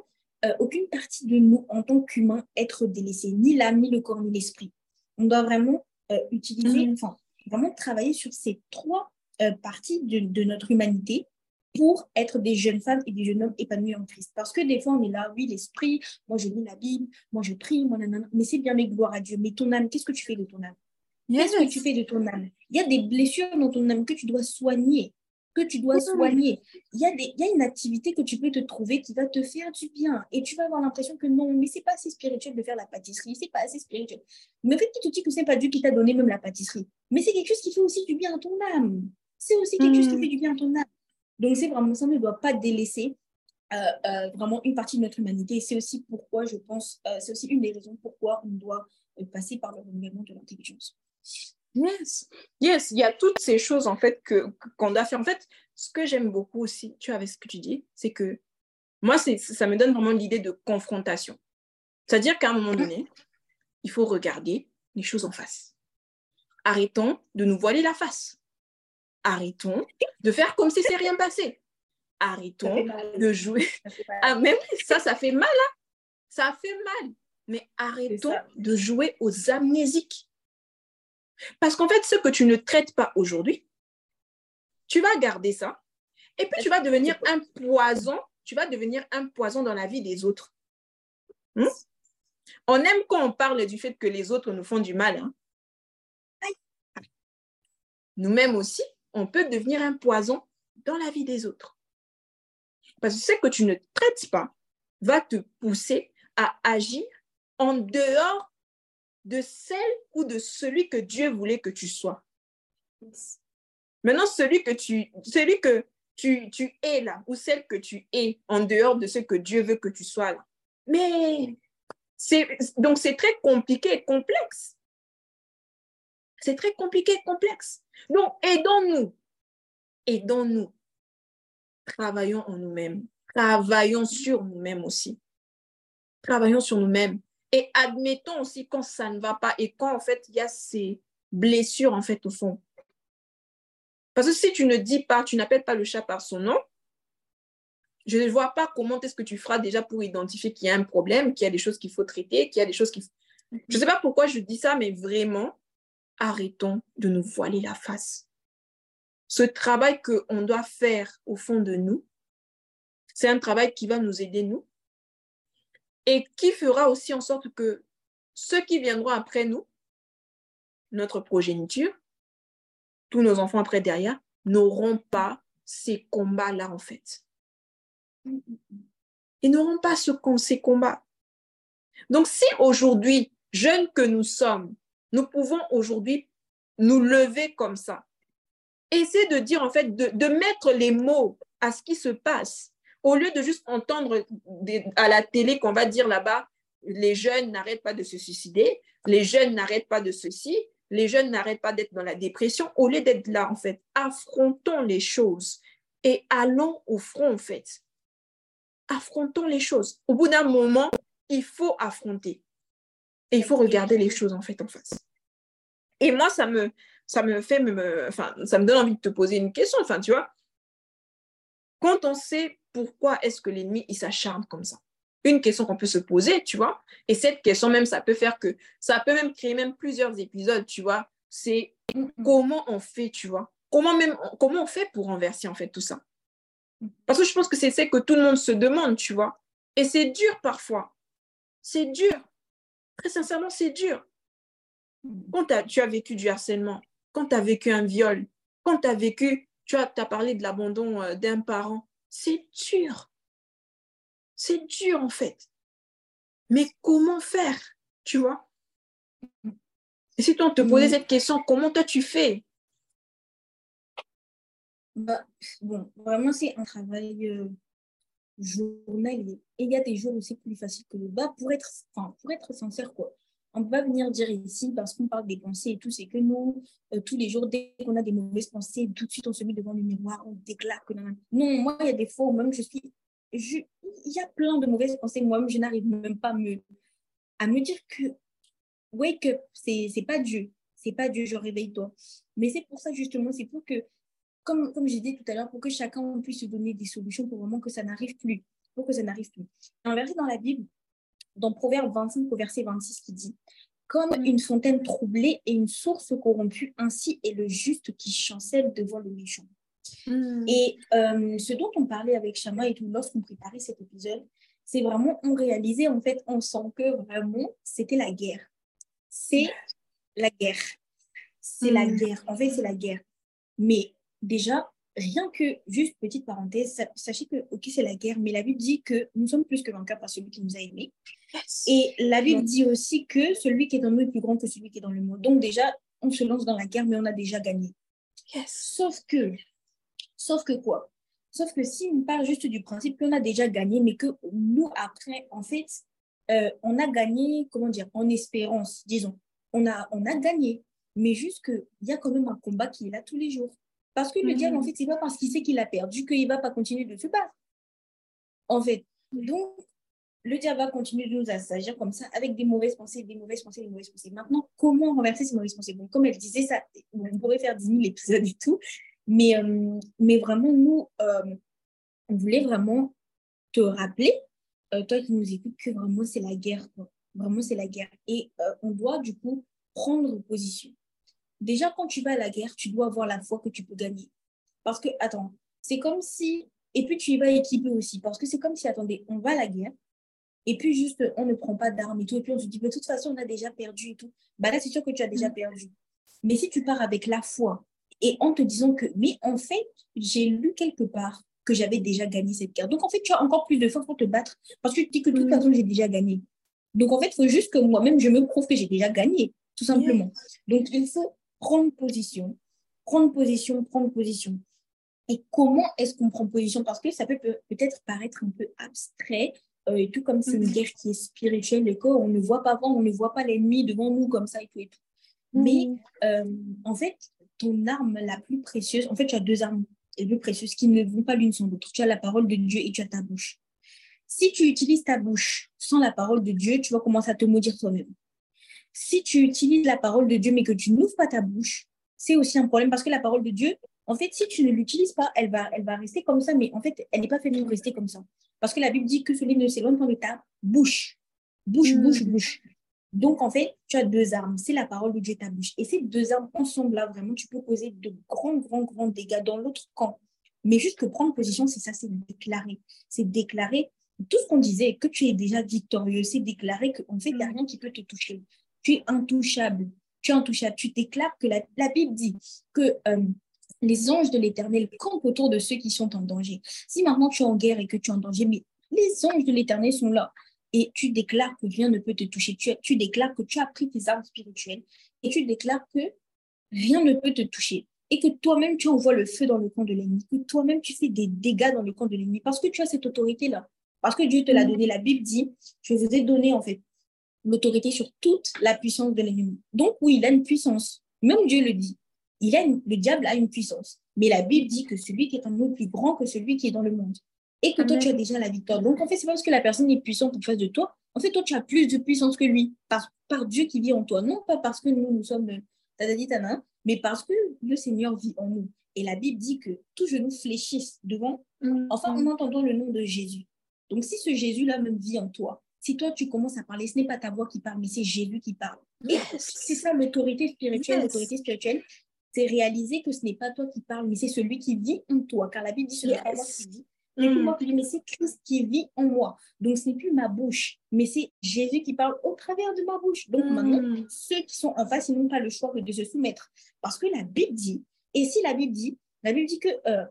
Speaker 2: euh, aucune partie de nous en tant qu'humains être délaissée, ni l'âme, ni le corps, ni l'esprit. On doit vraiment euh, utiliser, mm. enfin, vraiment travailler sur ces trois parties de, de notre humanité pour être des jeunes femmes et des jeunes hommes épanouis en Christ. Parce que des fois, on est là, oui, l'esprit, moi je lis la Bible, moi je prie, moi nanana, mais c'est bien, mais gloire à Dieu. Mais ton âme, qu'est-ce que tu fais de ton âme? Qu'est-ce que tu fais de ton âme? Il y a des blessures dans ton âme que tu dois soigner, que tu dois soigner. Il y, a des, il y a une activité que tu peux te trouver qui va te faire du bien. Et tu vas avoir l'impression que non, mais c'est pas assez spirituel de faire la pâtisserie, c'est pas assez spirituel. Mais en fait, tu te dis que c'est pas Dieu qui t'a donné même la pâtisserie? Mais c'est quelque chose qui fait aussi du bien à ton âme. C'est aussi quelque chose qui hmm. fait du bien à ton âme. Donc, c'est vraiment ça ne doit pas délaisser euh, euh, vraiment une partie de notre humanité. C'est aussi pourquoi, je pense, euh, c'est aussi une des raisons pourquoi on doit passer par le renouvellement de l'intelligence.
Speaker 3: Yes, yes, il y a toutes ces choses en fait que qu'on doit faire. En fait, ce que j'aime beaucoup aussi, tu vois, avec ce que tu dis, c'est que moi, ça me donne vraiment l'idée de confrontation. C'est-à-dire qu'à un moment donné, il faut regarder les choses en face. Arrêtons de nous voiler la face
Speaker 1: arrêtons de faire comme si c'est rien passé. Arrêtons de jouer. Ah, même ça, ça fait mal. Hein? Ça fait mal. Mais arrêtons de jouer aux amnésiques. Parce qu'en fait, ce que tu ne traites pas aujourd'hui, tu vas garder ça. Et puis, tu vas devenir un poison. Tu vas devenir un poison dans la vie des autres. Hmm? On aime quand on parle du fait que les autres nous font du mal. Hein? Nous-mêmes aussi, on peut devenir un poison dans la vie des autres. Parce que ce que tu ne traites pas va te pousser à agir en dehors de celle ou de celui que Dieu voulait que tu sois. Maintenant, celui que tu, celui que tu, tu es là, ou celle que tu es en dehors de ce que Dieu veut que tu sois là. Mais c'est, donc c'est très compliqué et complexe. C'est très compliqué complexe. Donc, aidons-nous. Aidons-nous. Travaillons en nous-mêmes. Travaillons sur nous-mêmes aussi. Travaillons sur nous-mêmes. Et admettons aussi quand ça ne va pas et quand en fait il y a ces blessures en fait au fond. Parce que si tu ne dis pas, tu n'appelles pas le chat par son nom, je ne vois pas comment est-ce que tu feras déjà pour identifier qu'il y a un problème, qu'il y a des choses qu'il faut traiter, qu'il y a des choses qui... Je ne sais pas pourquoi je dis ça, mais vraiment, arrêtons de nous voiler la face. Ce travail qu'on doit faire au fond de nous, c'est un travail qui va nous aider, nous, et qui fera aussi en sorte que ceux qui viendront après nous, notre progéniture, tous nos enfants après derrière, n'auront pas ces combats-là en fait. Ils n'auront pas ce, ces combats. Donc si aujourd'hui, jeunes que nous sommes, nous pouvons aujourd'hui nous lever comme ça, essayer de dire en fait, de, de mettre les mots à ce qui se passe, au lieu de juste entendre à la télé qu'on va dire là-bas, les jeunes n'arrêtent pas de se suicider, les jeunes n'arrêtent pas de ceci, les jeunes n'arrêtent pas d'être dans la dépression, au lieu d'être là, en fait, affrontons les choses et allons au front, en fait. Affrontons les choses. Au bout d'un moment, il faut affronter. Et il faut regarder les choses, en fait, en face. Et moi, ça me, fait, me, enfin, ça me donne envie de te poser une question, enfin, tu vois. Quand on sait pourquoi est-ce que l'ennemi, s'acharne comme ça Une question qu'on peut se poser, tu vois. Et cette question même, ça peut faire que, ça peut même créer même plusieurs épisodes, tu vois. C'est comment on fait, tu vois. Comment, même, comment on fait pour renverser, en fait, tout ça Parce que je pense que c'est ce que tout le monde se demande, tu vois. Et c'est dur parfois. C'est dur. Très sincèrement, c'est dur. Quand tu as vécu du harcèlement, quand tu as vécu un viol, quand tu as vécu, tu as, as parlé de l'abandon euh, d'un parent, c'est dur. C'est dur en fait. Mais comment faire, tu vois? Et si on te posait cette question, comment toi tu fais?
Speaker 2: Bah, Bon, vraiment c'est un travail euh, journalier. Et il y a des jours où c'est plus facile que le bas pour être, pour être sincère, quoi on ne peut pas venir dire ici, parce qu'on parle des pensées et tout, c'est que nous, euh, tous les jours, dès qu'on a des mauvaises pensées, tout de suite, on se met devant le miroir, on déclare que non, moi, il y a des fois où même je suis, il y a plein de mauvaises pensées, moi-même, je n'arrive même pas à me, à me dire que wake up, c'est, pas Dieu, c'est pas Dieu, je réveille-toi. Mais c'est pour ça, justement, c'est pour que, comme, comme j'ai dit tout à l'heure, pour que chacun puisse se donner des solutions pour vraiment que ça n'arrive plus, pour que ça n'arrive plus. En verset dans la Bible, dans Proverbe 25 au verset 26 qui dit Comme une fontaine troublée et une source corrompue, ainsi est le juste qui chancelle devant le méchant. Hmm. Et euh, ce dont on parlait avec Chama et tout lorsqu'on préparait cet épisode, c'est vraiment, on réalisait en fait, on sent que vraiment, c'était la guerre. C'est la guerre. C'est la hmm. guerre. En fait, c'est la guerre. Mais déjà, rien que, juste petite parenthèse, sachez que, ok, c'est la guerre, mais la Bible dit que nous sommes plus que vainqueurs par celui qui nous a aimés. Et la Bible dit aussi que celui qui est dans nous est plus grand que celui qui est dans le monde. Donc déjà, on se lance dans la guerre, mais on a déjà gagné. Sauf que, sauf que quoi? Sauf que si on parle juste du principe qu'on a déjà gagné, mais que nous, après, en fait, euh, on a gagné, comment dire, en espérance, disons. On a, on a gagné, mais juste qu'il y a quand même un combat qui est là tous les jours. Parce que le diable, en mhm. fait, c'est pas parce qu'il sait qu'il a perdu qu'il va pas continuer de se battre. En fait, donc, le diable va continuer de nous assagir comme ça, avec des mauvaises pensées, des mauvaises pensées, des mauvaises pensées. Maintenant, comment renverser ces mauvaises pensées? Bon, comme elle disait, ça, on pourrait faire 10 000 épisodes et tout. Mais, euh, mais vraiment, nous, euh, on voulait vraiment te rappeler, euh, toi qui nous écoutes, que vraiment c'est la guerre. Quoi. Vraiment, c'est la guerre. Et on doit du coup prendre position. Déjà, quand tu vas à la guerre, tu dois avoir la foi que tu peux gagner. Parce que, attends, c'est comme si. Et puis, tu y vas équipé aussi. Parce que c'est comme si, attendez, on va à la guerre. Et puis, juste, on ne prend pas d'armes et tout. Et puis, on se dit, de toute façon, on a déjà perdu et tout. Bah là, c'est sûr que tu as déjà mm. perdu. Mais si tu pars avec la foi et en te disant que, mais en fait, j'ai lu quelque part que j'avais déjà gagné cette guerre. Donc, en fait, tu as encore plus de force pour te battre parce que tu te dis que de toute mm. façon, j'ai déjà gagné. Donc, en fait, il faut juste que moi-même, je me prouve que j'ai déjà gagné, tout simplement. Donc, il faut prendre position, prendre position, prendre position. Et comment est-ce qu'on prend position? Parce que ça peut peut-être paraître un peu abstrait, euh, et tout comme c'est une mm. guerre qui est spirituelle et qu'on ne voit pas on ne voit pas l'ennemi devant nous comme ça et tout et tout. Mais mm. euh, en fait, ton arme la plus précieuse, en fait, tu as deux armes les plus précieuses qui ne vont pas l'une sans l'autre. Tu as la parole de Dieu et tu as ta bouche. Si tu utilises ta bouche sans la parole de Dieu, tu vas commencer à te maudire toi-même. Si tu utilises la parole de Dieu mais que tu n'ouvres pas ta bouche, c'est aussi un problème parce que la parole de Dieu, en fait, si tu ne l'utilises pas, elle va, elle va rester comme ça, mais en fait, elle n'est pas faite pour rester comme ça. Parce que la Bible dit que celui ne s'éloigne pas de ta bouche. Bouche, mm. bouche, bouche. Donc, en fait, tu as deux armes. C'est la parole de Dieu et ta bouche. Et ces deux armes, ensemble, là, vraiment, tu peux causer de grands, grands, grands dégâts dans l'autre camp. Mais juste que prendre position, c'est ça, c'est déclarer. C'est déclarer tout ce qu'on disait, que tu es déjà victorieux. C'est déclarer qu'en fait, il n'y a mm. rien qui peut te toucher tu es intouchable. Tu es intouchable. Tu déclares que la, Bible dit que euh, les anges de l'Éternel campent autour de ceux qui sont en danger. Si maintenant tu es en guerre et que tu es en danger, mais les anges de l'Éternel sont là. Et tu déclares que rien ne peut te toucher. Tu, tu déclares que tu as pris tes armes spirituelles et tu déclares que rien ne peut te toucher. Et que toi-même, tu envoies le feu dans le camp de l'ennemi. Que toi-même, tu fais des dégâts dans le camp de l'ennemi. Parce que tu as cette autorité-là. Parce que Dieu te l'a mm. donné. La Bible dit, je vous ai donné en fait l'autorité sur toute la puissance de l'ennemi. Donc oui, il a une puissance. Même Dieu le dit. Il a le diable a une puissance. Mais la Bible dit que celui qui est en nous est plus grand que celui qui est dans le monde. Et que toi, tu as déjà la victoire. Donc, en fait, c'est pas parce que la personne est puissante en face de toi. En fait, toi, tu as plus de puissance que lui. Par, par Dieu qui vit en toi. Non pas parce que nous, nous sommes dit main, mais parce que le Seigneur vit en nous. Et la Bible dit que tout genou fléchisse devant, mm. enfin, en entendant le nom de Jésus. Donc, si ce Jésus-là même vit en toi, si toi, tu commences à parler, ce n'est pas ta voix qui parle, mais c'est Jésus qui parle. Et c'est ça l'autorité spirituelle. L'autorité spirituelle, c'est réaliser que ce n'est pas toi qui parles, mais c'est celui qui vit en toi. Car la Bible dit ce n'est pas moi qui vis. moi mais c'est Christ qui vit en moi. Donc, ce n'est plus ma bouche, mais c'est Jésus qui parle au travers de ma bouche. Donc, maintenant, mm. ceux qui sont en face, ils n'ont pas le choix de se soumettre. Parce que la Bible dit, et si la Bible dit, la Bible dit que, euh,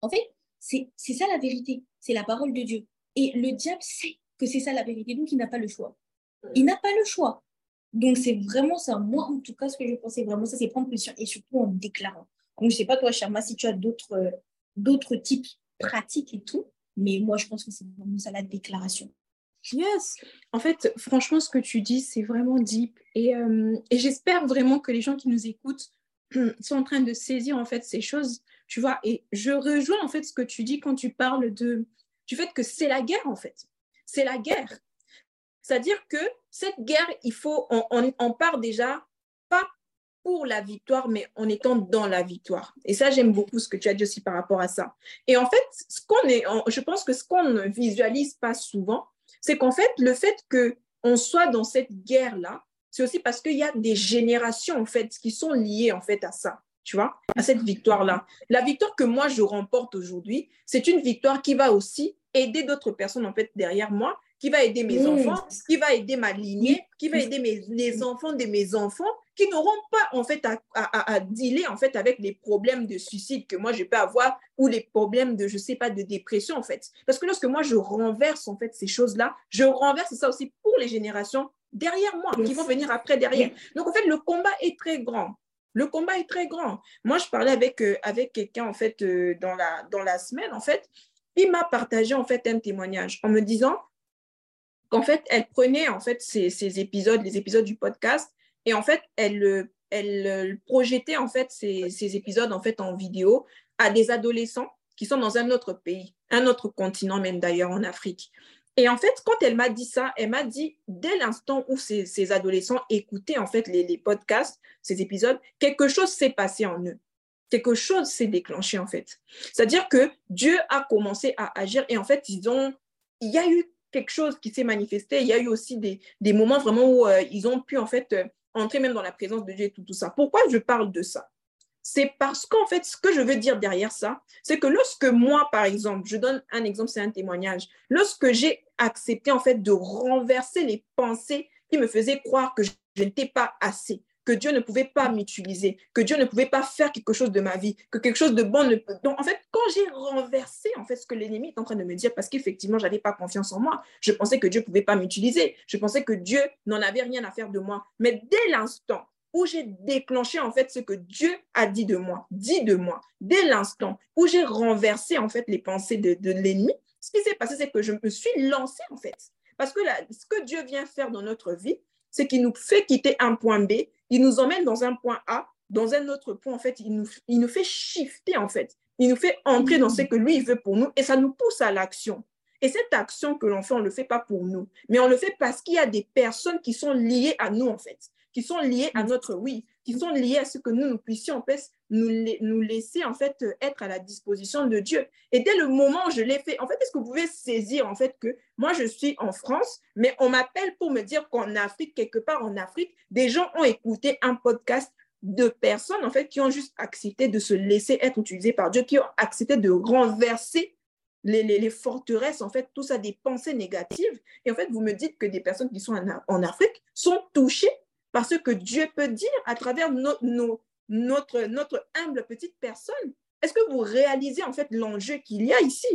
Speaker 2: en fait, c'est ça la vérité. C'est la parole de Dieu. Et le diable sait que c'est ça la vérité. Donc, il n'a pas le choix. Il n'a pas le choix. Donc, c'est vraiment ça. Moi, en tout cas, ce que je pensais vraiment, ça, c'est prendre position et surtout en déclarant. Donc, je ne sais pas, toi, Sharma, si tu as d'autres euh, d'autres types pratiques et tout, mais moi, je pense que c'est vraiment ça la déclaration.
Speaker 1: Yes. En fait, franchement, ce que tu dis, c'est vraiment deep. Et, euh, et j'espère vraiment que les gens qui nous écoutent sont en train de saisir, en fait, ces choses. Tu vois, et je rejoins, en fait, ce que tu dis quand tu parles de, du fait que c'est la guerre, en fait c'est la guerre. C'est-à-dire que cette guerre, il faut, on, part déjà pas pour la victoire, mais en étant dans la victoire. Et ça, j'aime beaucoup ce que tu as dit aussi par rapport à ça. Et en fait, ce qu'on est, je pense que ce qu'on ne visualise pas souvent, c'est qu'en fait, le fait qu'on soit dans cette guerre-là, c'est aussi parce qu'il y a des générations, en fait, qui sont liées, en fait, à ça tu vois, à cette victoire-là. La victoire que moi, je remporte aujourd'hui, c'est une victoire qui va aussi aider d'autres personnes, en fait, derrière moi, qui va aider mes enfants, qui va aider ma lignée, qui va aider mes, les enfants de mes enfants, qui n'auront pas, en fait, à, à, à, dealer, en fait, avec les problèmes de suicide que moi, je peux avoir ou les problèmes de, je sais pas, de dépression, en fait. Parce que lorsque moi, je renverse, en fait, ces choses-là, je renverse ça aussi pour les générations derrière moi, qui vont venir après derrière. Donc, en fait, le combat est très grand. Le combat est très grand. Moi, je parlais avec, euh, avec quelqu'un, en fait, euh, dans, la, dans la semaine, en fait. Il m'a partagé, en fait, un témoignage en me disant qu'en fait, elle prenait, en fait, ces, épisodes, les épisodes du podcast, et en fait, elle, euh, elle projetait, en fait, ces épisodes, en fait, en vidéo à des adolescents qui sont dans un autre pays, un autre continent même d'ailleurs en Afrique. Et en fait, quand elle m'a dit ça, elle m'a dit, dès l'instant où ces, adolescents écoutaient en fait les, podcasts, ces épisodes, quelque chose s'est passé en eux. Quelque chose s'est déclenché en fait. C'est-à-dire que Dieu a commencé à agir et en fait, ils ont, il y a eu quelque chose qui s'est manifesté. Il y a eu aussi des, moments vraiment où euh, ils ont pu en fait euh, entrer même dans la présence de Dieu et tout, tout ça. Pourquoi je parle de ça? C'est parce qu'en fait, ce que je veux dire derrière ça, c'est que lorsque moi, par exemple, je donne un exemple, c'est un témoignage, lorsque j'ai accepté en fait de renverser les pensées qui me faisaient croire que je n'étais pas assez, que Dieu ne pouvait pas m'utiliser, que Dieu ne pouvait pas faire quelque chose de ma vie, que quelque chose de bon ne peut. Donc, en fait, quand j'ai renversé en fait ce que l'ennemi est en train de me dire, parce qu'effectivement, je n'avais pas confiance en moi, je pensais que Dieu ne pouvait pas m'utiliser, je pensais que Dieu n'en avait rien à faire de moi. Mais dès l'instant où j'ai déclenché en fait ce que Dieu a dit de moi, dit de moi, dès l'instant où j'ai renversé en fait les pensées de, de l'ennemi, ce qui s'est passé, c'est que je me suis lancée en fait. Parce que là, ce que Dieu vient faire dans notre vie, c'est qu'il nous fait quitter un point B il nous emmène dans un point A, dans un autre point, en fait, il nous, il nous fait shifter, en fait. Il nous fait entrer dans ce que lui, il veut pour nous et ça nous pousse à l'action. Et cette action que l'on fait, on ne le fait pas pour nous, mais on le fait parce qu'il y a des personnes qui sont liées à nous, en fait, qui sont liées à notre oui, qui sont liées à ce que nous, nous puissions, en fait, nous, nous laisser, en fait, être à la disposition de Dieu. Et dès le moment où je l'ai fait, en fait, est-ce que vous pouvez saisir, en fait, que moi, je suis en France, mais on m'appelle pour me dire qu'en Afrique, quelque part en Afrique, des gens ont écouté un podcast de personnes, en fait, qui ont juste accepté de se laisser être utilisées par Dieu, qui ont accepté de renverser les, les, forteresses, en fait, tout ça, des pensées négatives. Et en fait, vous me dites que des personnes qui sont en, Afrique sont touchées par ce que Dieu peut dire à travers notre, humble petite personne. Est-ce que vous réalisez, en fait, l'enjeu qu'il y a ici?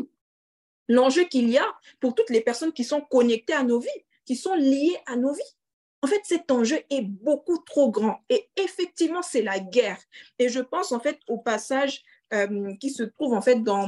Speaker 1: L'enjeu qu'il y a pour toutes les personnes qui sont connectées à nos vies, qui sont liées à nos vies? En fait, cet enjeu est beaucoup trop grand. Et effectivement, c'est la guerre. Et je pense en fait au passage euh, qui se trouve en fait dans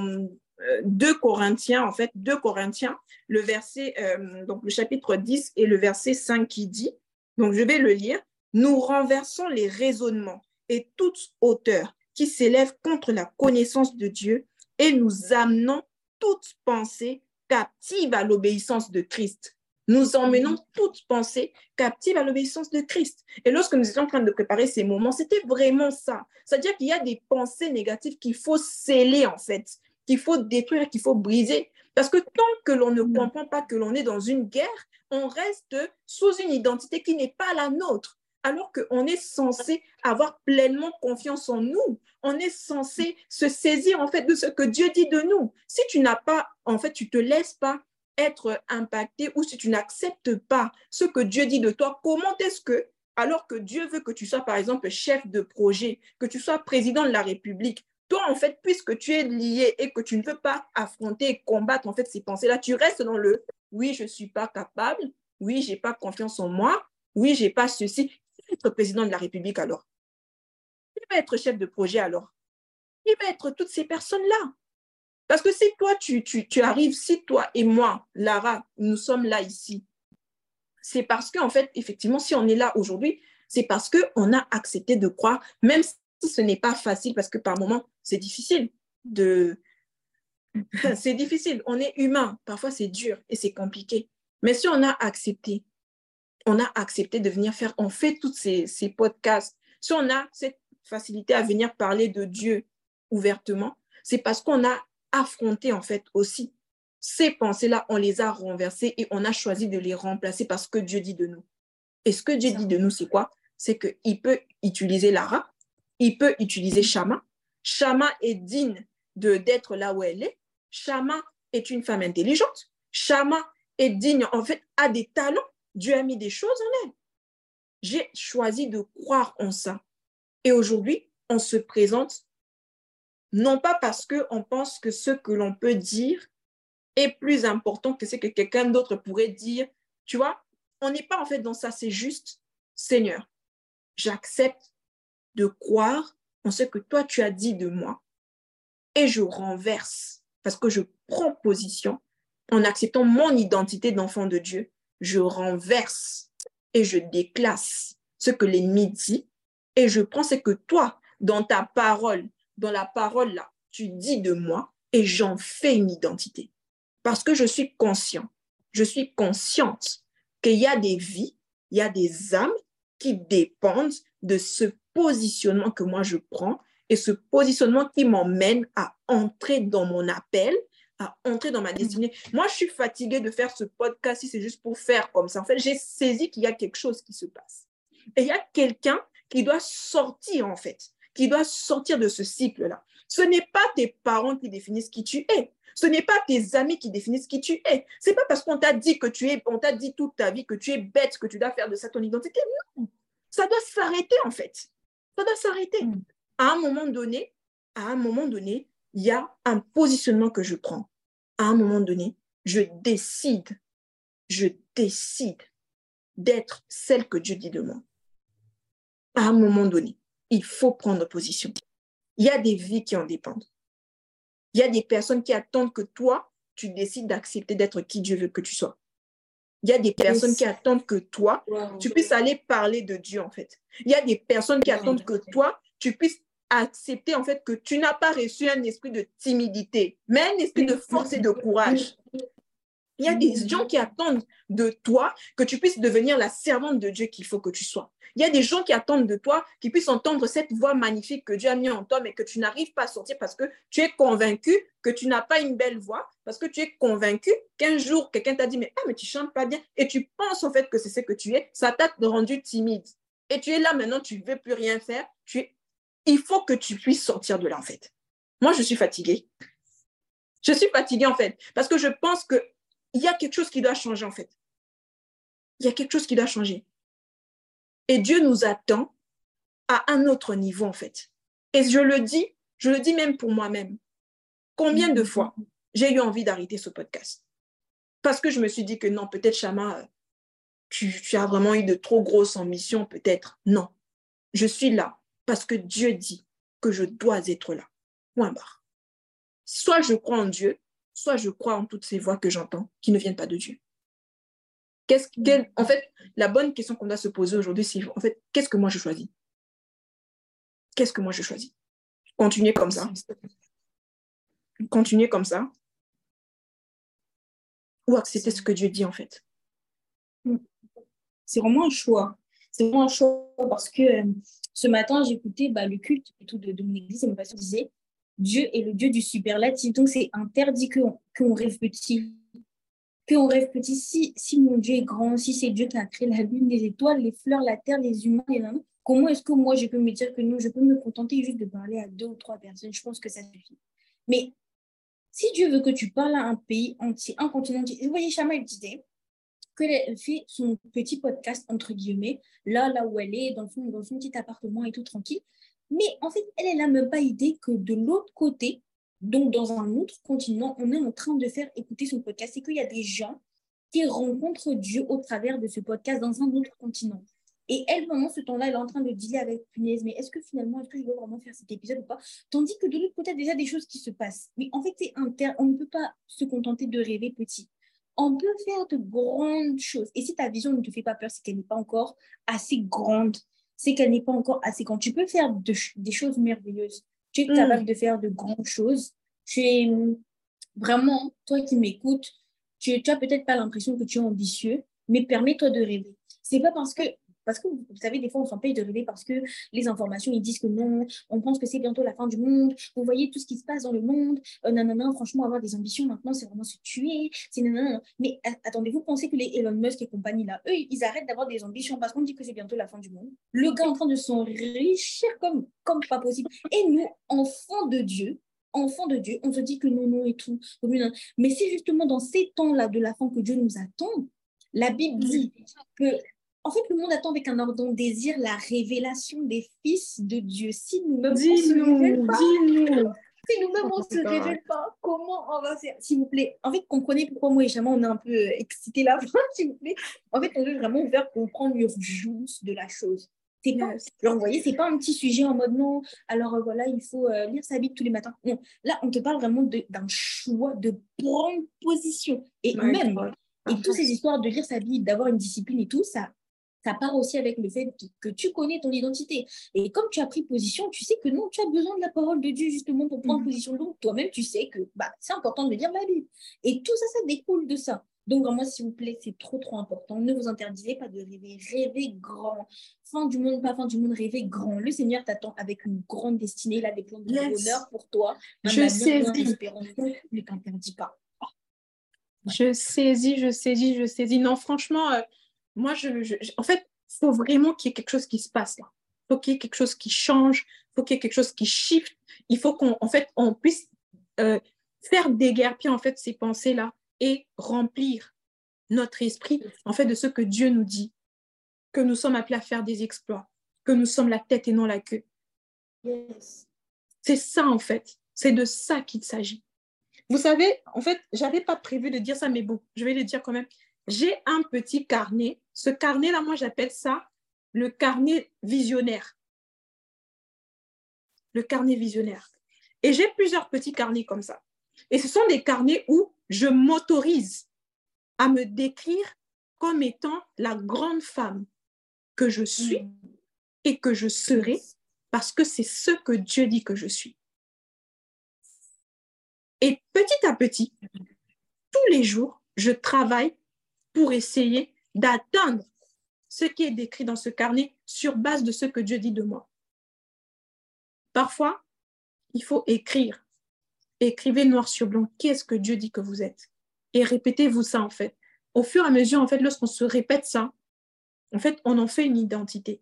Speaker 1: 2 euh, Corinthiens, en fait, 2 Corinthiens, le verset, euh, donc le chapitre 10 et le verset 5 qui dit, donc je vais le lire, nous renversons les raisonnements et toute hauteur qui s'élève contre la connaissance de Dieu et nous amenons toute pensée captive à l'obéissance de Christ. Nous emmenons toute pensée captive à l'obéissance de Christ. Et lorsque nous étions en train de préparer ces moments, c'était vraiment ça. C'est-à-dire qu'il y a des pensées négatives qu'il faut sceller, en fait, qu'il faut détruire, qu'il faut briser. Parce que tant que l'on ne comprend pas que l'on est dans une guerre, on reste sous une identité qui n'est pas la nôtre alors qu'on est censé avoir pleinement confiance en nous. On est censé se saisir en fait de ce que Dieu dit de nous. Si tu n'as pas, en fait, tu te laisses pas être impacté ou si tu n'acceptes pas ce que Dieu dit de toi, comment est-ce que, alors que Dieu veut que tu sois, par exemple, chef de projet, que tu sois président de la République, toi, en fait, puisque tu es lié et que tu ne veux pas affronter et combattre, en fait, ces pensées-là, tu restes dans le oui, je ne suis pas capable, oui, je n'ai pas confiance en moi, oui, je n'ai pas ceci être président de la République alors? Qui va être chef de projet alors? Qui va être toutes ces personnes-là? Parce que si toi, tu, tu, arrives, si toi et moi, Lara, nous sommes là ici, c'est parce qu'en fait, effectivement, si on est là aujourd'hui, c'est parce qu'on a accepté de croire, même si ce n'est pas facile, parce que par moments, c'est difficile de... c'est difficile, on est humain, parfois c'est dur et c'est compliqué. Mais si on a accepté on a accepté de venir faire, on fait tous ces, podcasts. Si on a cette facilité à venir parler de Dieu ouvertement, c'est parce qu'on a affronté en fait aussi ces pensées-là, on les a renversées et on a choisi de les remplacer parce que Dieu dit de nous. Et ce que Dieu dit de nous, c'est quoi? C'est qu'il peut utiliser Lara, il peut utiliser Shama. Shama est digne d'être là où elle est. Shama est une femme intelligente. Shama est digne, en fait, a des talents. Dieu a mis des choses en elle. J'ai choisi de croire en ça. Et aujourd'hui, on se présente non pas parce qu'on pense que ce que l'on peut dire est plus important que ce que quelqu'un d'autre pourrait dire. Tu vois, on n'est pas en fait dans ça, c'est juste, Seigneur, j'accepte de croire en ce que toi tu as dit de moi et je renverse parce que je prends position en acceptant mon identité d'enfant de Dieu je renverse et je déclasse ce que l'ennemi dit et je prends ce que toi, dans ta parole, dans la parole là, tu dis de moi et j'en fais une identité. Parce que je suis conscient, je suis consciente qu'il y a des vies, il y a des âmes qui dépendent de ce positionnement que moi je prends et ce positionnement qui m'emmène à entrer dans mon appel, à entrer dans ma mm. destinée. Moi, je suis fatiguée de faire ce podcast si c'est juste pour faire comme ça. En fait, j'ai saisi qu'il y a quelque chose qui se passe. Et il y a quelqu'un qui doit sortir, en fait, qui doit sortir de ce cycle-là. Ce n'est pas tes parents qui définissent qui tu es. Ce n'est pas tes amis qui définissent qui tu es. C'est pas parce qu'on t'a dit que tu es, on t'a dit toute ta vie que tu es bête, que tu dois faire de ça ton identité. Non, ça doit s'arrêter en fait. Ça doit s'arrêter. Mm. À un moment donné, à un moment donné, il y a un positionnement que je prends. À un moment donné, je décide, je décide d'être celle que Dieu dit de moi. À un moment donné, il faut prendre position. Il y a des vies qui en dépendent. Il y a des personnes qui attendent que toi, tu décides d'accepter d'être qui Dieu veut que tu sois. Il y a des personnes qui attendent que toi, tu puisses aller parler de Dieu, en fait. Il y a des personnes qui attendent que toi, tu puisses accepter, en fait, que tu n'as pas reçu un esprit de timidité, mais un esprit de force et de courage. Il y a des gens qui attendent de toi que tu puisses devenir la servante de Dieu qu'il faut que tu sois. Il y a des gens qui attendent de toi qu'ils puissent entendre cette voix magnifique que Dieu a mis en toi, mais que tu n'arrives pas à sortir parce que tu es convaincu que tu n'as pas une belle voix, parce que tu es convaincu qu'un jour, quelqu'un t'a dit, mais, ah, mais tu chantes pas bien, et tu penses en fait que c'est ce que tu es, ça t'a rendu timide. Et tu es là maintenant, tu ne veux plus rien faire. Tu es... Il faut que tu puisses sortir de là, en fait. Moi, je suis fatiguée. Je suis fatiguée, en fait, parce que je pense qu'il y a quelque chose qui doit changer, en fait. Il y a quelque chose qui doit changer. Et Dieu nous attend à un autre niveau, en fait. Et je le dis, je le dis même pour moi-même. Combien de fois j'ai eu envie d'arrêter ce podcast? Parce que je me suis dit que non, peut-être, Chama, tu, tu as vraiment eu de trop grosses ambitions, peut-être. Non, je suis là parce que Dieu dit que je dois être là. Point barre. Soit je crois en Dieu, soit je crois en toutes ces voix que j'entends qui ne viennent pas de Dieu. Qu'est-ce, en fait, la bonne question qu'on doit se poser aujourd'hui, c'est en fait, qu'est-ce que moi je choisis? Qu'est-ce que moi je choisis? Continuer comme ça. Continuer comme ça. Ou accepter ce que Dieu dit en fait.
Speaker 2: C'est vraiment un choix. C'est vraiment choix parce que euh, ce matin, j'écoutais bah, le culte et tout de, mon église et mon pasteur disait Dieu est le Dieu du superlatif. Donc, c'est interdit qu'on rêve petit qu'on rêve petit, si, si mon Dieu est grand, si c'est Dieu qui a créé la lune, les étoiles, les fleurs, la terre, les humains, les comment est-ce que moi je peux me dire que non, je peux me contenter juste de parler à deux ou trois personnes? Je pense que ça suffit. Mais si Dieu veut que tu parles à un pays entier, un continent entier, vous voyez, Chama, elle disait qu'elle fait son petit podcast, entre guillemets, là, là où elle est, dans son, petit appartement et tout tranquille. Mais en fait, elle n'a même pas idée que de l'autre côté, donc, dans un autre continent, on est en train de faire écouter son podcast. C'est qu'il y a des gens qui rencontrent Dieu au travers de ce podcast dans un autre continent. Et elle, pendant ce temps-là, elle est en train de dealer avec punaise, mais est-ce que finalement, est-ce que je dois vraiment faire cet épisode ou pas? Tandis que de l'autre côté, il y a déjà des choses qui se passent. Mais en fait, c'est inter... on ne peut pas se contenter de rêver petit. On peut faire de grandes choses. Et si ta vision ne te fait pas peur, c'est qu'elle n'est pas encore assez grande. C'est qu'elle n'est pas encore assez grande. Tu peux faire des choses merveilleuses tu es capable mm. de faire de grandes choses. Tu es vraiment, toi qui m'écoutes, tu, tu as peut-être pas l'impression que tu es ambitieux, mais permets-toi de rêver. C'est pas parce que parce que vous savez, des fois, on s'empêche de rêver parce que les informations, ils disent que non, on pense que c'est bientôt la fin du monde. Vous voyez tout ce qui se passe dans le monde. Euh, non, non, non, franchement, avoir des ambitions maintenant, c'est vraiment se tuer. C'est non, Mais attendez, vous pensez que les Elon Musk et compagnie là, eux, ils arrêtent d'avoir des ambitions parce qu'on dit que c'est bientôt la fin du monde. Le gars en train de s'enrichir comme, comme pas possible. Et nous, enfants de Dieu, enfants de Dieu, on se dit que non, non et tout. Mais c'est justement dans ces temps-là de la fin que Dieu nous attend. La Bible dit que en fait, le monde attend avec un ardent désir la révélation des fils de Dieu. Si nous-mêmes, on se révèle pas, si nous-mêmes, on se révèle pas, comment on va faire? S'il vous plaît, en fait, comprenez pourquoi moi et Chama, on est un peu excités là, s'il vous plaît. En fait, on veut vraiment faire comprendre l'urgence de la chose. C'est pas, vous voyez, c'est pas un petit sujet en mode non, alors euh, voilà, il faut euh, lire sa Bible tous les matins. Non, là, on te parle vraiment d'un choix, de prendre position. Et même, et toutes ces histoires de lire sa Bible, d'avoir une discipline et tout, ça, ça part aussi avec le fait que tu connais ton identité. Et comme tu as pris position, tu sais que non, tu as besoin de la parole de Dieu justement pour prendre mhm. position. Donc toi-même, tu sais que bah, c'est important de lire la Bible. Et tout ça, ça découle de ça. Donc, vraiment, s'il vous plaît, c'est trop, trop important. Ne vous interdisez pas de rêver. Rêvez grand. Fin du monde, pas fin du monde, rêvez grand. Le Seigneur t'attend avec une grande destinée. Il a des plans de bonheur pour toi.
Speaker 1: Je sais.
Speaker 2: Ne t'interdis pas.
Speaker 1: Je saisis, je saisis, je saisis. Non, franchement, euh, moi, je, en fait, il faut vraiment qu'il y ait quelque chose qui se passe là. Il faut qu'il y ait quelque chose qui change. Il faut qu'il y ait quelque chose qui shift. Il faut qu'on en fait, on puisse euh, faire déguerpir en fait ces pensées-là et remplir notre esprit en fait de ce que Dieu nous dit, que nous sommes appelés à faire des exploits, que nous sommes la tête et non la queue. C'est ça en fait. C'est de ça qu'il s'agit. Vous savez, en fait, j'avais pas prévu de dire ça, mais bon, je vais le dire quand même. J'ai un petit carnet. Ce carnet-là, moi, j'appelle ça le carnet visionnaire. Le carnet visionnaire. Et j'ai plusieurs petits carnets comme ça. Et ce sont des carnets où je m'autorise à me décrire comme étant la grande femme que je suis et que je serai parce que c'est ce que Dieu dit que je suis. Et petit à petit, tous les jours, je travaille pour essayer d'atteindre ce qui est décrit dans ce carnet sur base de ce que Dieu dit de moi. Parfois, il faut écrire. Écrivez noir sur blanc, qu'est-ce que Dieu dit que vous êtes? Et répétez-vous ça en fait. Au fur et à mesure, en fait, lorsqu'on se répète ça, en fait, on en fait une identité.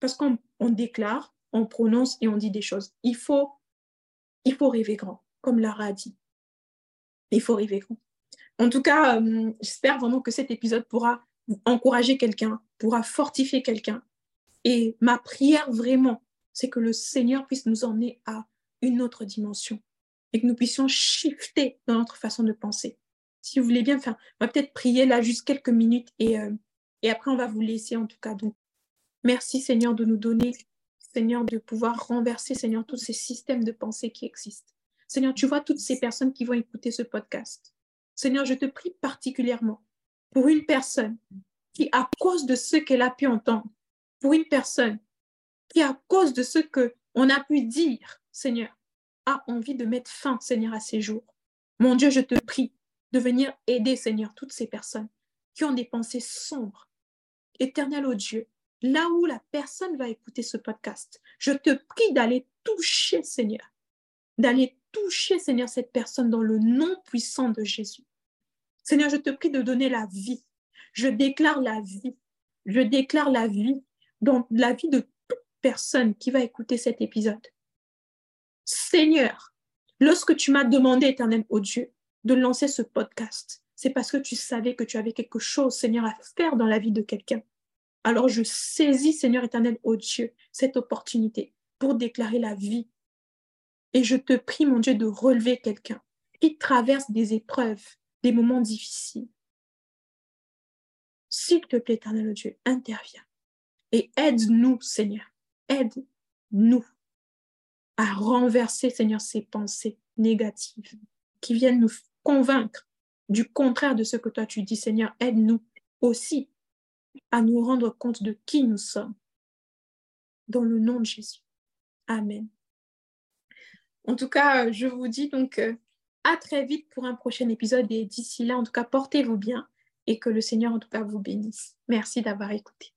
Speaker 1: Parce qu'on déclare, on prononce et on dit des choses. Il faut il faut rêver grand, comme Lara a dit. Il faut rêver grand. En tout cas, euh, j'espère vraiment que cet épisode pourra encourager quelqu'un, pourra fortifier quelqu'un. Et ma prière vraiment, c'est que le Seigneur puisse nous emmener à une autre dimension et que nous puissions shifter dans notre façon de penser. Si vous voulez bien faire, on va peut-être prier là juste quelques minutes et, euh, et après on va vous laisser en tout cas. Donc, merci Seigneur de nous donner Seigneur, de pouvoir renverser, Seigneur, tous ces systèmes de pensée qui existent. Seigneur, tu vois toutes ces personnes qui vont écouter ce podcast. Seigneur, je te prie particulièrement pour une personne qui, à cause de ce qu'elle a pu entendre, pour une personne qui, à cause de ce que on a pu dire, Seigneur, a envie de mettre fin, Seigneur, à ces jours. Mon Dieu, je te prie de venir aider, Seigneur, toutes ces personnes qui ont des pensées sombres. Éternel, ô Dieu, là où la personne va écouter ce podcast. Je te prie d'aller toucher, Seigneur, d'aller toucher, Seigneur, cette personne dans le nom puissant de Jésus. Seigneur, je te prie de donner la vie. Je déclare la vie. Je déclare la vie dans la vie de toute personne qui va écouter cet épisode. Seigneur, lorsque tu m'as demandé, éternel, au Dieu, de lancer ce podcast, c'est parce que tu savais que tu avais quelque chose, Seigneur, à faire dans la vie de quelqu'un. Alors je saisis, Seigneur éternel, ô Dieu, cette opportunité pour déclarer la vie. Et je te prie, mon Dieu, de relever quelqu'un qui traverse des épreuves, des moments difficiles. S'il te plaît, éternel Dieu, interviens et aide-nous, Seigneur. Aide-nous à renverser, Seigneur, ces pensées négatives qui viennent nous convaincre du contraire de ce que toi tu dis, Seigneur. Aide-nous aussi à nous rendre compte de qui nous sommes. Dans le nom de Jésus. Amen. En tout cas, je vous dis donc euh, à très vite pour un prochain épisode et d'ici là, en tout cas, portez-vous bien et que le Seigneur en tout cas vous bénisse. Merci d'avoir écouté.